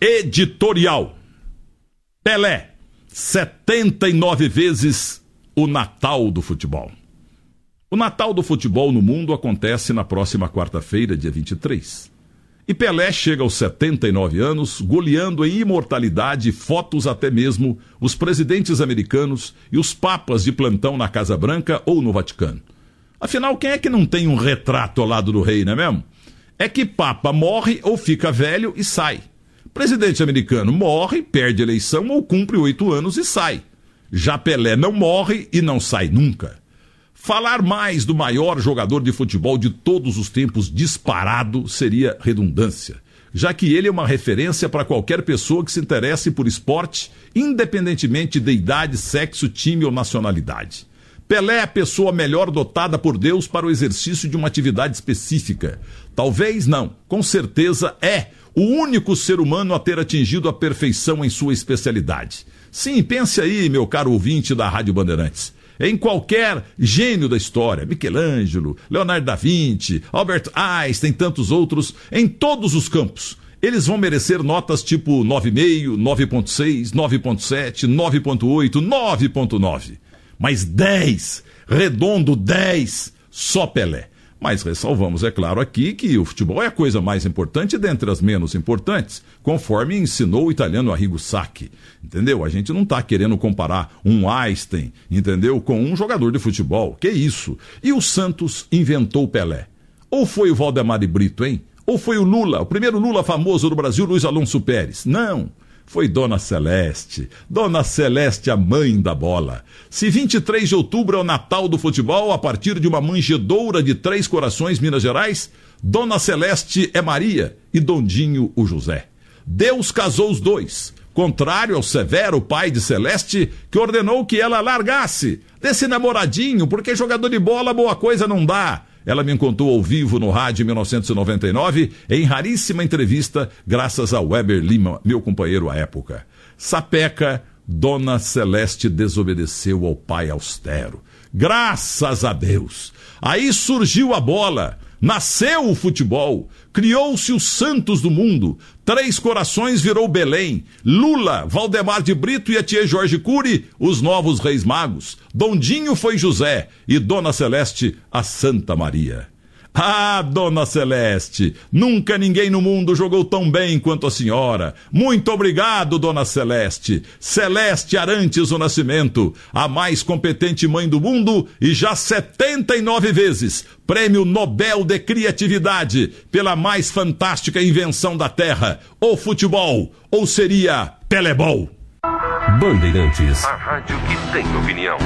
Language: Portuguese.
Editorial. Pelé, 79 vezes o Natal do futebol. O Natal do futebol no mundo acontece na próxima quarta-feira, dia 23. E Pelé chega aos 79 anos, goleando em imortalidade fotos até mesmo os presidentes americanos e os papas de plantão na Casa Branca ou no Vaticano. Afinal, quem é que não tem um retrato ao lado do rei, não é mesmo? É que papa morre ou fica velho e sai. Presidente americano morre, perde eleição ou cumpre oito anos e sai. Já Pelé não morre e não sai nunca. Falar mais do maior jogador de futebol de todos os tempos disparado seria redundância, já que ele é uma referência para qualquer pessoa que se interesse por esporte, independentemente de idade, sexo, time ou nacionalidade. Pelé é a pessoa melhor dotada por Deus para o exercício de uma atividade específica. Talvez não, com certeza é o único ser humano a ter atingido a perfeição em sua especialidade. Sim, pense aí, meu caro ouvinte da Rádio Bandeirantes em qualquer gênio da história, Michelangelo, Leonardo da Vinci, Albert Einstein, tantos outros, em todos os campos. Eles vão merecer notas tipo 9,5, 9,6, 9,7, 9,8, 9,9. Mas 10, redondo 10, só Pelé. Mas ressalvamos, é claro, aqui que o futebol é a coisa mais importante dentre as menos importantes, conforme ensinou o italiano Arrigo Sacchi. Entendeu? A gente não está querendo comparar um Einstein, entendeu, com um jogador de futebol. Que isso? E o Santos inventou o Pelé. Ou foi o Valdemar de Brito, hein? Ou foi o Lula, o primeiro Lula famoso do Brasil, Luiz Alonso Pérez? Não foi Dona Celeste. Dona Celeste, a mãe da bola. Se 23 de outubro é o Natal do futebol, a partir de uma manjedoura de três corações, Minas Gerais, Dona Celeste é Maria e Dondinho o José. Deus casou os dois, contrário ao severo pai de Celeste, que ordenou que ela largasse desse namoradinho, porque jogador de bola boa coisa não dá. Ela me contou ao vivo no rádio em 1999, em raríssima entrevista, graças a Weber Lima, meu companheiro à época. Sapeca, Dona Celeste desobedeceu ao pai austero. Graças a Deus! Aí surgiu a bola. Nasceu o futebol, criou-se os santos do mundo, Três Corações virou Belém, Lula, Valdemar de Brito e a tia Jorge Cury, os novos reis magos, Dondinho foi José e Dona Celeste, a Santa Maria. Ah, Dona Celeste, nunca ninguém no mundo jogou tão bem quanto a senhora. Muito obrigado, Dona Celeste. Celeste Arantes o Nascimento, a mais competente mãe do mundo e já 79 vezes Prêmio Nobel de Criatividade pela mais fantástica invenção da Terra, o futebol, ou seria Pelebol. Bandeirantes, a rádio que tem opinião.